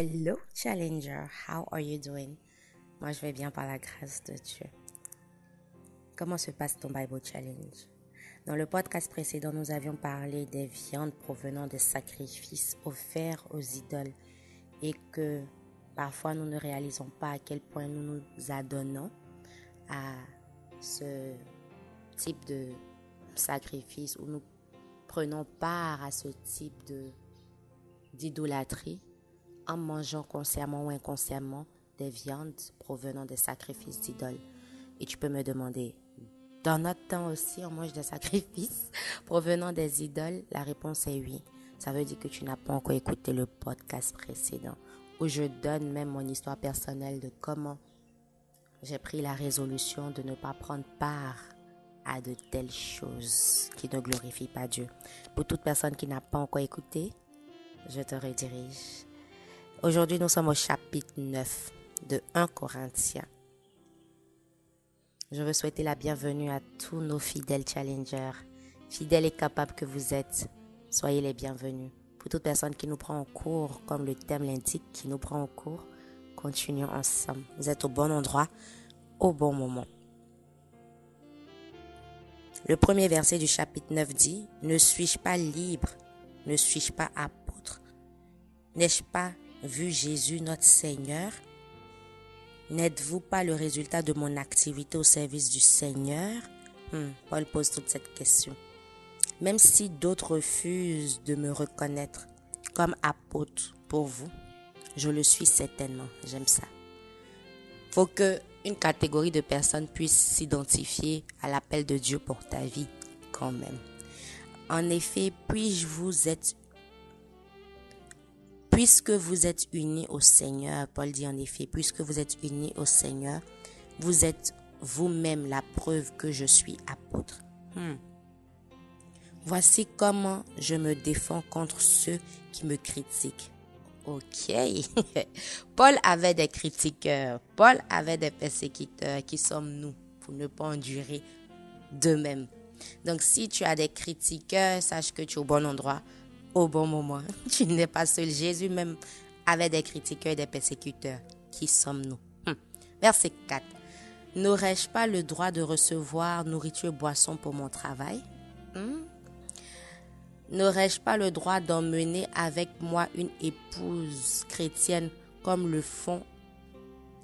Hello Challenger, how are you doing? Moi je vais bien par la grâce de Dieu. Comment se passe ton Bible Challenge? Dans le podcast précédent, nous avions parlé des viandes provenant des sacrifices offerts aux idoles et que parfois nous ne réalisons pas à quel point nous nous adonnons à ce type de sacrifice ou nous prenons part à ce type d'idolâtrie en mangeant consciemment ou inconsciemment des viandes provenant des sacrifices d'idoles. Et tu peux me demander, dans notre temps aussi, on mange des sacrifices provenant des idoles? La réponse est oui. Ça veut dire que tu n'as pas encore écouté le podcast précédent où je donne même mon histoire personnelle de comment j'ai pris la résolution de ne pas prendre part à de telles choses qui ne glorifient pas Dieu. Pour toute personne qui n'a pas encore écouté, je te redirige. Aujourd'hui, nous sommes au chapitre 9 de 1 Corinthiens. Je veux souhaiter la bienvenue à tous nos fidèles challengers, fidèles et capables que vous êtes. Soyez les bienvenus. Pour toute personne qui nous prend en cours, comme le thème l'indique, qui nous prend en cours, continuons ensemble. Vous êtes au bon endroit, au bon moment. Le premier verset du chapitre 9 dit, Ne suis-je pas libre? Ne suis-je pas apôtre? N'ai-je pas vu Jésus notre Seigneur? N'êtes-vous pas le résultat de mon activité au service du Seigneur? Hmm, Paul pose toute cette question. Même si d'autres refusent de me reconnaître comme apôtre pour vous, je le suis certainement. J'aime ça. Faut que une catégorie de personnes puisse s'identifier à l'appel de Dieu pour ta vie quand même. En effet, puis-je vous êtes puisque vous êtes unis au Seigneur, Paul dit en effet, puisque vous êtes unis au Seigneur, vous êtes vous-même la preuve que je suis apôtre. Hmm. Voici comment je me défends contre ceux qui me critiquent. Ok. Paul avait des critiqueurs. Paul avait des persécuteurs. Qui sommes-nous pour ne pas endurer d'eux-mêmes? Donc, si tu as des critiqueurs, sache que tu es au bon endroit, au bon moment. Tu n'es pas seul. Jésus même avait des critiqueurs et des persécuteurs. Qui sommes-nous? Hum. Verset 4. N'aurais-je pas le droit de recevoir nourriture et boisson pour mon travail? Hum? N'aurais-je pas le droit d'emmener avec moi une épouse chrétienne comme le font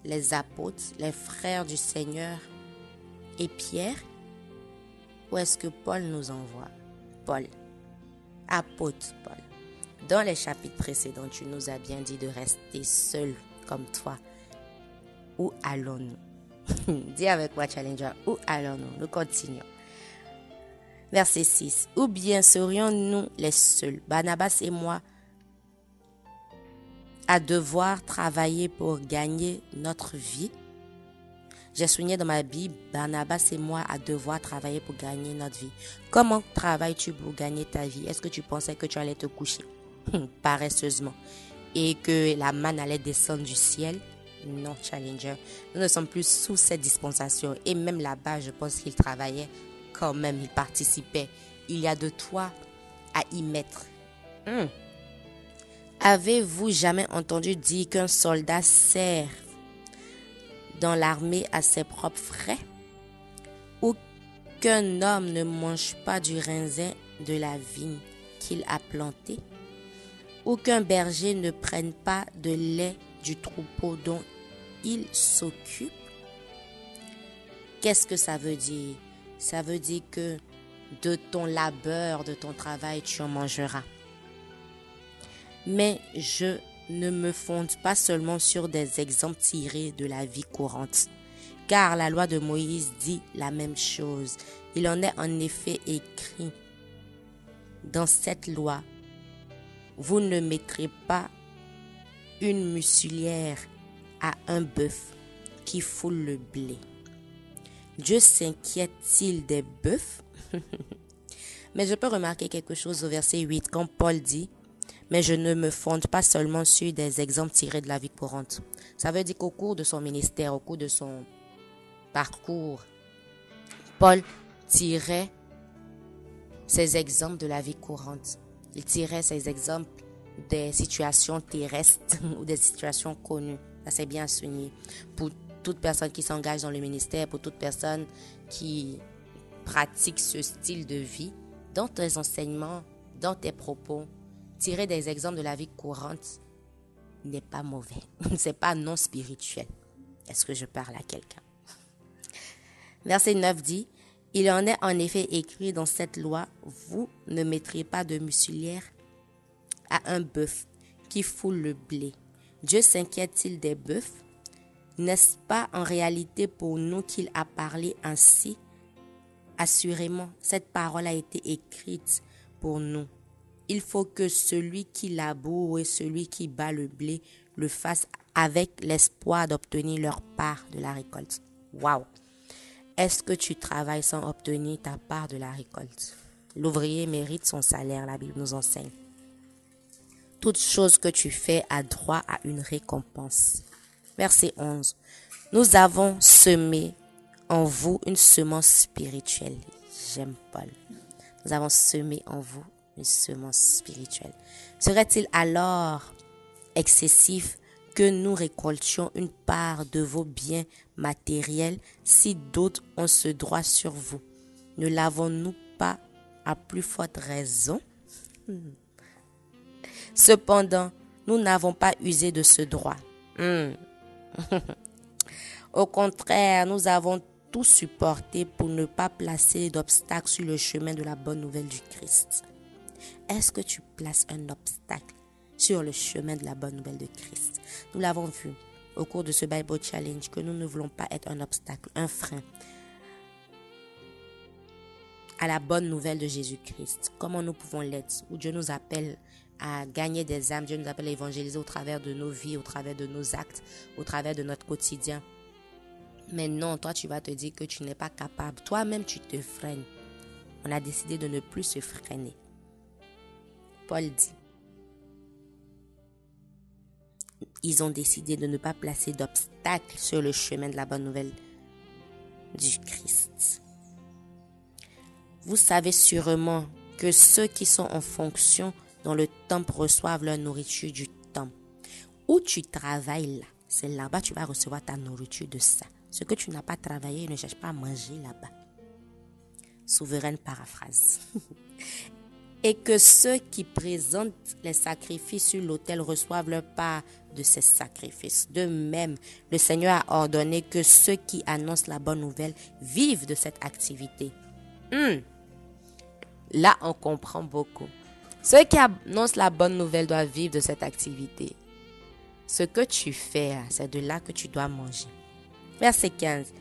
les apôtres, les frères du Seigneur et Pierre? Où est-ce que Paul nous envoie? Paul, apôtre Paul. Dans les chapitres précédents, tu nous as bien dit de rester seul comme toi. Où allons-nous? Dis avec moi, Challenger, où allons-nous? Nous continuons. Verset 6. Ou bien serions-nous les seuls, Barnabas et moi, à devoir travailler pour gagner notre vie? J'ai souligné dans ma Bible, Barnabas et moi à devoir travailler pour gagner notre vie. Comment travailles-tu pour gagner ta vie? Est-ce que tu pensais que tu allais te coucher? Paresseusement et que la manne allait descendre du ciel? Non, Challenger. Nous ne sommes plus sous cette dispensation. Et même là-bas, je pense qu'il travaillait quand même, il participait. Il y a de toi à y mettre. Hmm. Avez-vous jamais entendu dire qu'un soldat sert dans l'armée à ses propres frais. Ou qu'un homme ne mange pas du raisin de la vigne qu'il a planté Ou qu'un berger ne prenne pas de lait du troupeau dont il s'occupe. Qu'est-ce que ça veut dire? Ça veut dire que de ton labeur, de ton travail, tu en mangeras. Mais je ne me fonde pas seulement sur des exemples tirés de la vie courante, car la loi de Moïse dit la même chose. Il en est en effet écrit dans cette loi, vous ne mettrez pas une muselière à un bœuf qui foule le blé. Dieu s'inquiète-t-il des bœufs? Mais je peux remarquer quelque chose au verset 8 quand Paul dit mais je ne me fonde pas seulement sur des exemples tirés de la vie courante. Ça veut dire qu'au cours de son ministère, au cours de son parcours, Paul tirait ses exemples de la vie courante. Il tirait ses exemples des situations terrestres ou des situations connues. Ça, c'est bien souligné. Pour toute personne qui s'engage dans le ministère, pour toute personne qui pratique ce style de vie, dans tes enseignements, dans tes propos, tirer des exemples de la vie courante n'est pas mauvais. C'est pas non spirituel. Est-ce que je parle à quelqu'un? Verset 9 dit, Il en est en effet écrit dans cette loi, vous ne mettrez pas de muselière à un bœuf qui foule le blé. Dieu s'inquiète-t-il des bœufs? N'est-ce pas en réalité pour nous qu'il a parlé ainsi? Assurément, cette parole a été écrite pour nous. Il faut que celui qui laboure et celui qui bat le blé le fasse avec l'espoir d'obtenir leur part de la récolte. Waouh! Est-ce que tu travailles sans obtenir ta part de la récolte? L'ouvrier mérite son salaire, la Bible nous enseigne. Toute chose que tu fais a droit à une récompense. Verset 11. Nous avons semé en vous une semence spirituelle. J'aime Paul. Nous avons semé en vous une semence spirituelle. Serait-il alors excessif que nous récoltions une part de vos biens matériels si d'autres ont ce droit sur vous? Ne l'avons-nous pas à plus forte raison? Cependant, nous n'avons pas usé de ce droit. Hmm. Au contraire, nous avons tout supporté pour ne pas placer d'obstacles sur le chemin de la bonne nouvelle du Christ. Est-ce que tu places un obstacle sur le chemin de la bonne nouvelle de Christ? Nous l'avons vu au cours de ce Bible Challenge que nous ne voulons pas être un obstacle, un frein à la bonne nouvelle de Jésus-Christ. Comment nous pouvons l'être? Où Dieu nous appelle à gagner des âmes, Dieu nous appelle à évangéliser au travers de nos vies, au travers de nos actes, au travers de notre quotidien. Mais non, toi, tu vas te dire que tu n'es pas capable. Toi-même, tu te freines. On a décidé de ne plus se freiner. Paul dit, ils ont décidé de ne pas placer d'obstacles sur le chemin de la bonne nouvelle du Christ. Vous savez sûrement que ceux qui sont en fonction dans le temple reçoivent leur nourriture du temple. Où tu travailles là, c'est là-bas tu vas recevoir ta nourriture de ça. Ce que tu n'as pas travaillé, ne cherche pas à manger là-bas. Souveraine paraphrase. Et que ceux qui présentent les sacrifices sur l'autel reçoivent leur part de ces sacrifices. De même, le Seigneur a ordonné que ceux qui annoncent la bonne nouvelle vivent de cette activité. Hmm. Là, on comprend beaucoup. Ceux qui annoncent la bonne nouvelle doivent vivre de cette activité. Ce que tu fais, c'est de là que tu dois manger. Verset 15.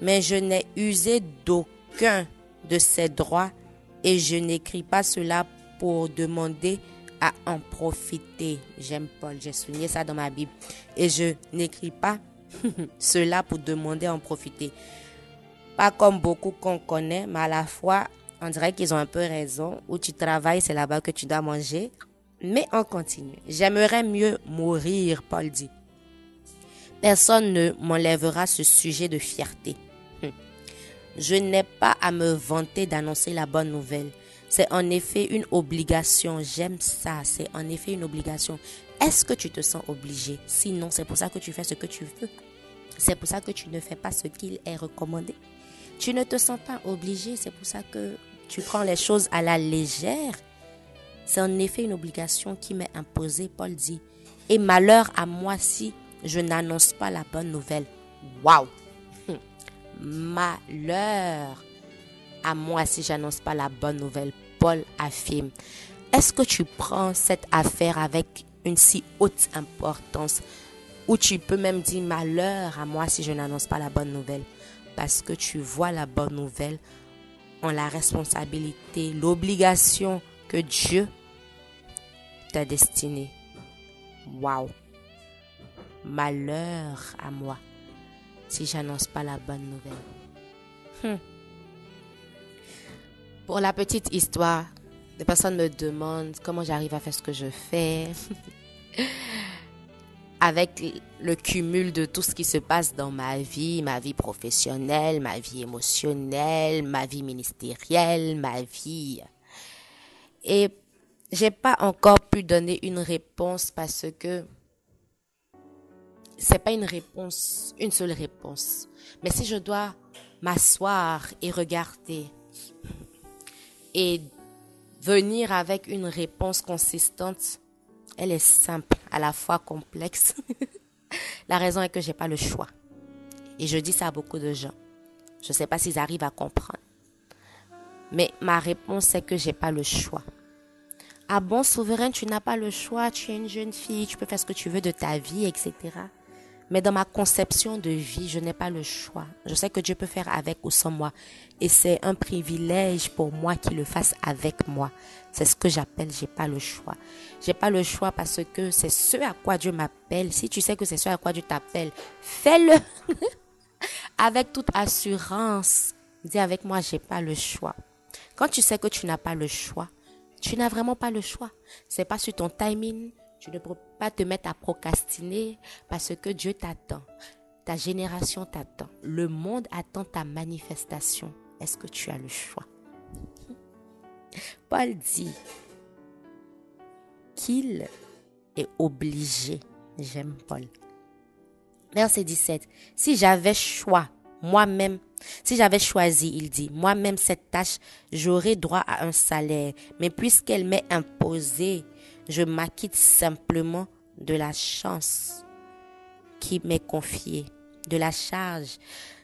Mais je n'ai usé d'aucun de ces droits et je n'écris pas cela pour demander à en profiter. J'aime Paul, j'ai souligné ça dans ma Bible. Et je n'écris pas cela pour demander à en profiter. Pas comme beaucoup qu'on connaît, mais à la fois on dirait qu'ils ont un peu raison. Où tu travailles, c'est là-bas que tu dois manger. Mais on continue. J'aimerais mieux mourir, Paul dit. Personne ne m'enlèvera ce sujet de fierté. Je n'ai pas à me vanter d'annoncer la bonne nouvelle. C'est en effet une obligation. J'aime ça. C'est en effet une obligation. Est-ce que tu te sens obligé? Sinon, c'est pour ça que tu fais ce que tu veux. C'est pour ça que tu ne fais pas ce qu'il est recommandé. Tu ne te sens pas obligé. C'est pour ça que tu prends les choses à la légère, c'est en effet une obligation qui m'est imposée, Paul dit. Et malheur à moi si je n'annonce pas la bonne nouvelle. Waouh! Malheur à moi si j'annonce pas la bonne nouvelle. Paul affirme. Est-ce que tu prends cette affaire avec une si haute importance? Ou tu peux même dire malheur à moi si je n'annonce pas la bonne nouvelle? Parce que tu vois la bonne nouvelle ont la responsabilité, l'obligation que Dieu t'a destiné. Waouh! Malheur à moi si j'annonce pas la bonne nouvelle. Hmm. Pour la petite histoire, des personnes me demandent comment j'arrive à faire ce que je fais. avec le cumul de tout ce qui se passe dans ma vie, ma vie professionnelle, ma vie émotionnelle, ma vie ministérielle, ma vie. Et j'ai pas encore pu donner une réponse parce que c'est pas une réponse, une seule réponse. Mais si je dois m'asseoir et regarder et venir avec une réponse consistante, elle est simple, à la fois complexe. la raison est que j'ai pas le choix. Et je dis ça à beaucoup de gens. Je sais pas s'ils arrivent à comprendre. Mais ma réponse c'est que j'ai pas le choix. Ah bon, souverain, tu n'as pas le choix, tu es une jeune fille, tu peux faire ce que tu veux de ta vie, etc. Mais dans ma conception de vie, je n'ai pas le choix. Je sais que Dieu peut faire avec ou sans moi. Et c'est un privilège pour moi qu'il le fasse avec moi. C'est ce que j'appelle j'ai pas le choix. J'ai pas le choix parce que c'est ce à quoi Dieu m'appelle. Si tu sais que c'est ce à quoi Dieu t'appelle, fais-le. avec toute assurance. Dis avec moi, j'ai pas le choix. Quand tu sais que tu n'as pas le choix, tu n'as vraiment pas le choix. C'est pas sur ton timing. Tu ne peux pas te mettre à procrastiner parce que Dieu t'attend. Ta génération t'attend. Le monde attend ta manifestation. Est-ce que tu as le choix? Paul dit qu'il est obligé. J'aime Paul. Verset 17. Si j'avais choix, moi-même, si j'avais choisi, il dit, moi-même cette tâche, j'aurais droit à un salaire. Mais puisqu'elle m'est imposée, je m'acquitte simplement de la chance qui m'est confiée, de la charge.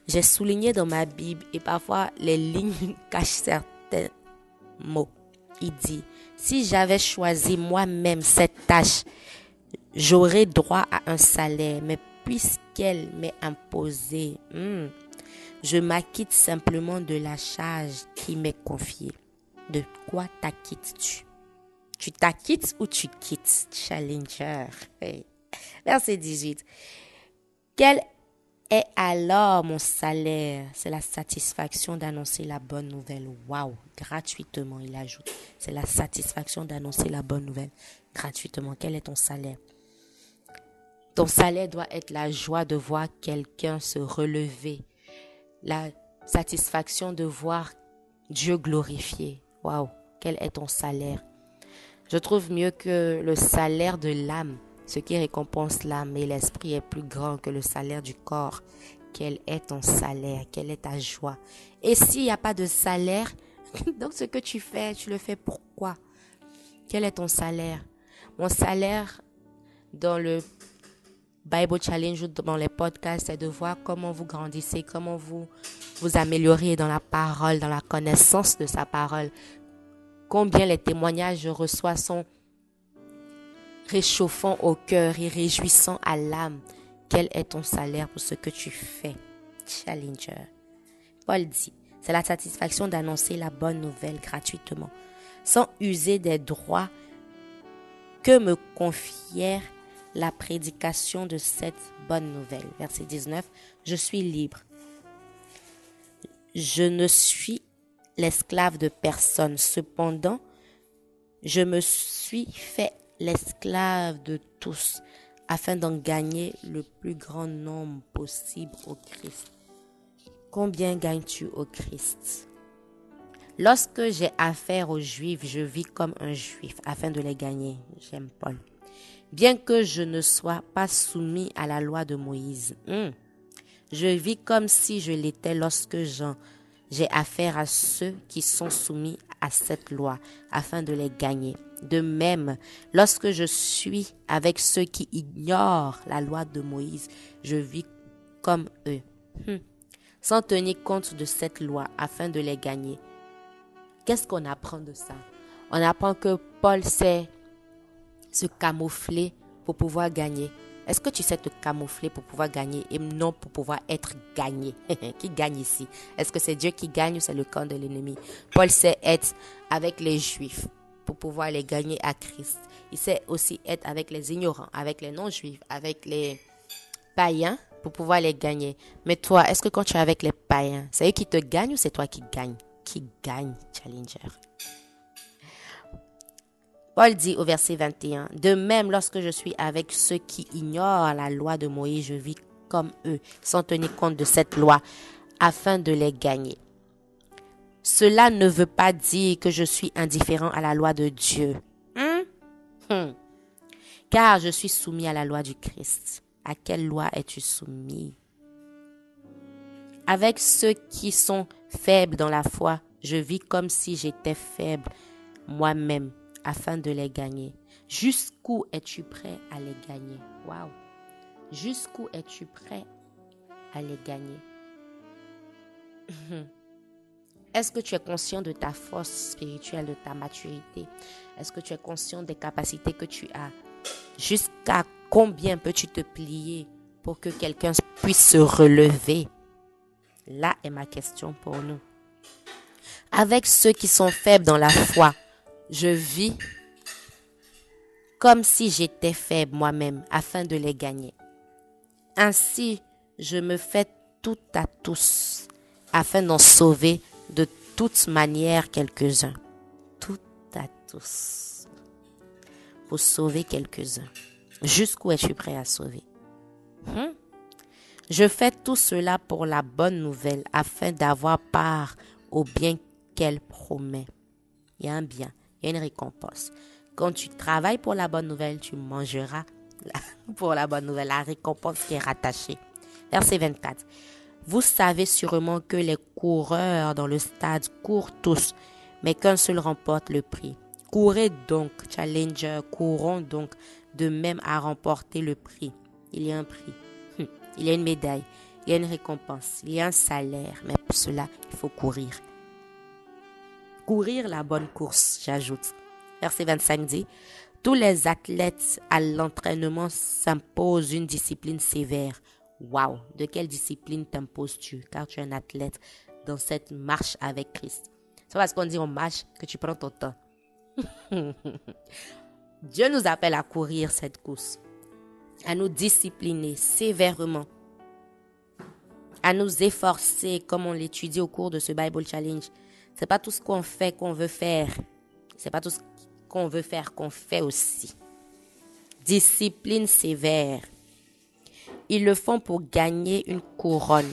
J'ai souligné dans ma Bible et parfois les lignes cachent certains mots. Il dit, si j'avais choisi moi-même cette tâche, j'aurais droit à un salaire. Mais puisqu'elle m'est imposée, hmm, je m'acquitte simplement de la charge qui m'est confiée. De quoi t'acquittes-tu? Tu t'acquittes ou tu quittes Challenger. Verset 18. Quel est alors mon salaire? C'est la satisfaction d'annoncer la bonne nouvelle. Waouh Gratuitement, il ajoute. C'est la satisfaction d'annoncer la bonne nouvelle. Gratuitement. Quel est ton salaire? Ton salaire doit être la joie de voir quelqu'un se relever la satisfaction de voir Dieu glorifié. Waouh, quel est ton salaire? Je trouve mieux que le salaire de l'âme. Ce qui récompense l'âme et l'esprit est plus grand que le salaire du corps. Quel est ton salaire? Quelle est ta joie? Et s'il n'y a pas de salaire, donc ce que tu fais, tu le fais pourquoi? Quel est ton salaire? Mon salaire dans le Bible Challenge dans les podcasts, c'est de voir comment vous grandissez, comment vous vous améliorez dans la parole, dans la connaissance de sa parole. Combien les témoignages je reçois sont réchauffants au cœur et réjouissants à l'âme. Quel est ton salaire pour ce que tu fais? Challenger. Paul dit, c'est la satisfaction d'annoncer la bonne nouvelle gratuitement, sans user des droits que me confièrent la prédication de cette bonne nouvelle. Verset 19, je suis libre. Je ne suis l'esclave de personne. Cependant, je me suis fait l'esclave de tous afin d'en gagner le plus grand nombre possible au Christ. Combien gagnes-tu au Christ? Lorsque j'ai affaire aux Juifs, je vis comme un Juif afin de les gagner. J'aime Paul bien que je ne sois pas soumis à la loi de Moïse. Hmm. Je vis comme si je l'étais lorsque j'ai affaire à ceux qui sont soumis à cette loi afin de les gagner. De même, lorsque je suis avec ceux qui ignorent la loi de Moïse, je vis comme eux, hmm. sans tenir compte de cette loi afin de les gagner. Qu'est-ce qu'on apprend de ça? On apprend que Paul sait se camoufler pour pouvoir gagner. Est-ce que tu sais te camoufler pour pouvoir gagner et non pour pouvoir être gagné? Qui gagne ici? Est-ce que c'est Dieu qui gagne ou c'est le camp de l'ennemi? Paul sait être avec les juifs pour pouvoir les gagner à Christ. Il sait aussi être avec les ignorants, avec les non-juifs, avec les païens pour pouvoir les gagner. Mais toi, est-ce que quand tu es avec les païens, c'est eux qui te gagnent ou c'est toi qui gagne? Qui gagne, Challenger? Paul dit au verset 21, De même, lorsque je suis avec ceux qui ignorent la loi de Moïse, je vis comme eux, sans tenir compte de cette loi, afin de les gagner. Cela ne veut pas dire que je suis indifférent à la loi de Dieu. Hmm. Hmm. Car je suis soumis à la loi du Christ. À quelle loi es-tu soumis? Avec ceux qui sont faibles dans la foi, je vis comme si j'étais faible moi-même afin de les gagner. Jusqu'où es-tu prêt à les gagner? Waouh Jusqu'où es-tu prêt à les gagner? Est-ce que tu es conscient de ta force spirituelle, de ta maturité? Est-ce que tu es conscient des capacités que tu as? Jusqu'à combien peux-tu te plier pour que quelqu'un puisse se relever? Là est ma question pour nous. Avec ceux qui sont faibles dans la foi, je vis comme si j'étais faible moi-même afin de les gagner. Ainsi, je me fais tout à tous afin d'en sauver de toute manière quelques-uns. Tout à tous. Pour sauver quelques-uns. Jusqu'où es-tu prêt à sauver? Hmm? Je fais tout cela pour la bonne nouvelle afin d'avoir part au bien qu'elle promet. Il y a un bien, il y a une récompense. Quand tu travailles pour la bonne nouvelle, tu mangeras pour la bonne nouvelle, la récompense qui est rattachée. Verset 24. Vous savez sûrement que les coureurs dans le stade courent tous, mais qu'un seul remporte le prix. Courez donc, challenger, courons donc de même à remporter le prix. Il y a un prix, il y a une médaille, il y a une récompense, il y a un salaire, mais pour cela, il faut courir. Courir la bonne course, j'ajoute verset 25 dit, tous les athlètes à l'entraînement s'imposent une discipline sévère. Waouh, de quelle discipline t'imposes-tu? Car tu es un athlète dans cette marche avec Christ. C'est parce qu'on dit on marche que tu prends ton temps. Dieu nous appelle à courir cette course, à nous discipliner sévèrement, à nous efforcer comme on l'étudie au cours de ce Bible Challenge. C'est pas tout ce qu'on fait qu'on veut faire. C'est pas tout ce qu'on veut faire, qu'on fait aussi. Discipline sévère. Ils le font pour gagner une couronne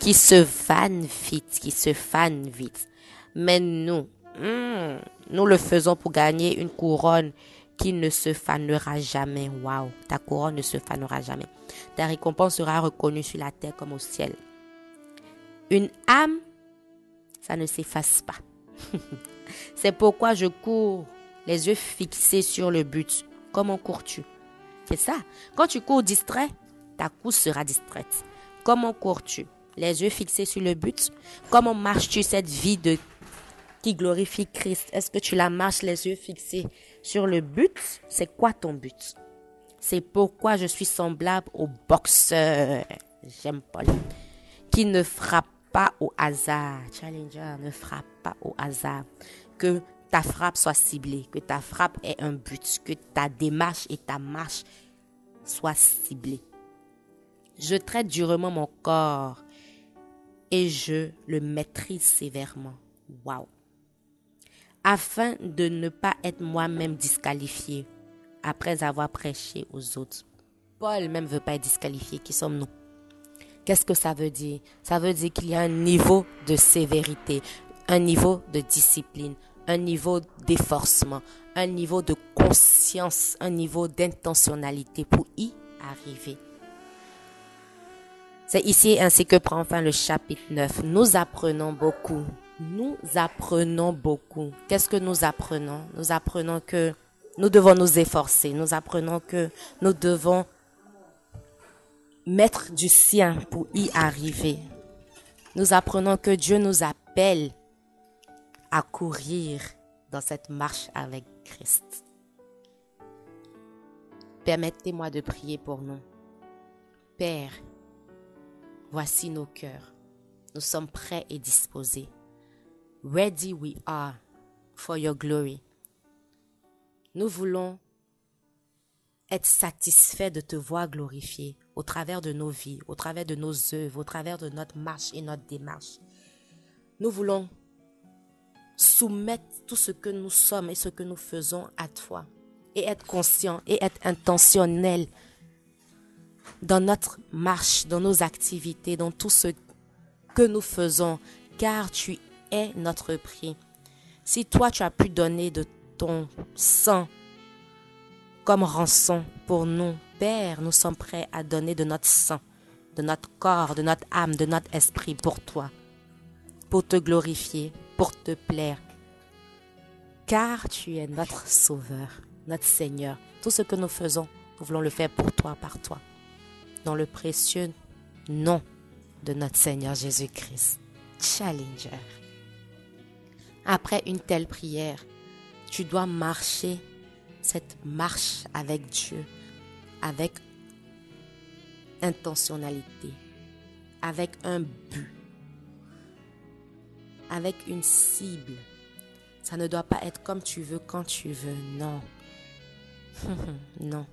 qui se fane vite, qui se fane vite. Mais nous, hmm, nous le faisons pour gagner une couronne qui ne se fanera jamais. Waouh, ta couronne ne se fanera jamais. Ta récompense sera reconnue sur la terre comme au ciel. Une âme, ne s'efface pas. C'est pourquoi je cours les yeux fixés sur le but. Comment cours-tu C'est ça. Quand tu cours distrait, ta course sera distraite. Comment cours-tu Les yeux fixés sur le but. Comment marches-tu cette vie de qui glorifie Christ Est-ce que tu la marches les yeux fixés sur le but? C'est quoi ton but? C'est pourquoi je suis semblable au boxeur. J'aime Paul. Qui ne frappe au hasard. Challenger ne frappe pas au hasard. Que ta frappe soit ciblée, que ta frappe ait un but, que ta démarche et ta marche soient ciblées. Je traite durement mon corps et je le maîtrise sévèrement. Waouh! Afin de ne pas être moi-même disqualifié après avoir prêché aux autres. Paul même veut pas être disqualifié. Qui sommes-nous? Qu'est-ce que ça veut dire? Ça veut dire qu'il y a un niveau de sévérité, un niveau de discipline, un niveau d'efforcement, un niveau de conscience, un niveau d'intentionnalité pour y arriver. C'est ici ainsi que prend fin le chapitre 9. Nous apprenons beaucoup. Nous apprenons beaucoup. Qu'est-ce que nous apprenons? Nous apprenons que nous devons nous efforcer. Nous apprenons que nous devons mettre du sien pour y arriver. Nous apprenons que Dieu nous appelle à courir dans cette marche avec Christ. Permettez-moi de prier pour nous. Père, voici nos cœurs. Nous sommes prêts et disposés. Ready we are for your glory. Nous voulons être satisfaits de te voir glorifié au travers de nos vies, au travers de nos œuvres, au travers de notre marche et notre démarche. Nous voulons soumettre tout ce que nous sommes et ce que nous faisons à toi et être conscient et être intentionnel dans notre marche, dans nos activités, dans tout ce que nous faisons, car tu es notre prix. Si toi tu as pu donner de ton sang comme rançon pour nous. Père, nous sommes prêts à donner de notre sang, de notre corps, de notre âme, de notre esprit pour toi, pour te glorifier, pour te plaire. Car tu es notre Sauveur, notre Seigneur. Tout ce que nous faisons, nous voulons le faire pour toi, par toi. Dans le précieux nom de notre Seigneur Jésus-Christ. Challenger. Après une telle prière, tu dois marcher cette marche avec Dieu, avec intentionnalité, avec un but, avec une cible. Ça ne doit pas être comme tu veux, quand tu veux. Non. non.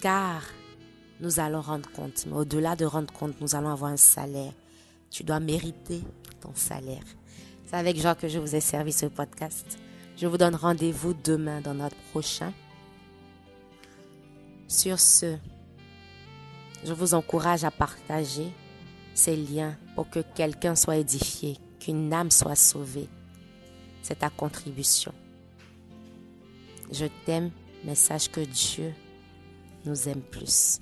Car nous allons rendre compte, mais au-delà de rendre compte, nous allons avoir un salaire. Tu dois mériter ton salaire. C'est avec joie que je vous ai servi ce podcast. Je vous donne rendez-vous demain dans notre prochain. Sur ce, je vous encourage à partager ces liens pour que quelqu'un soit édifié, qu'une âme soit sauvée. C'est ta contribution. Je t'aime, mais sache que Dieu nous aime plus.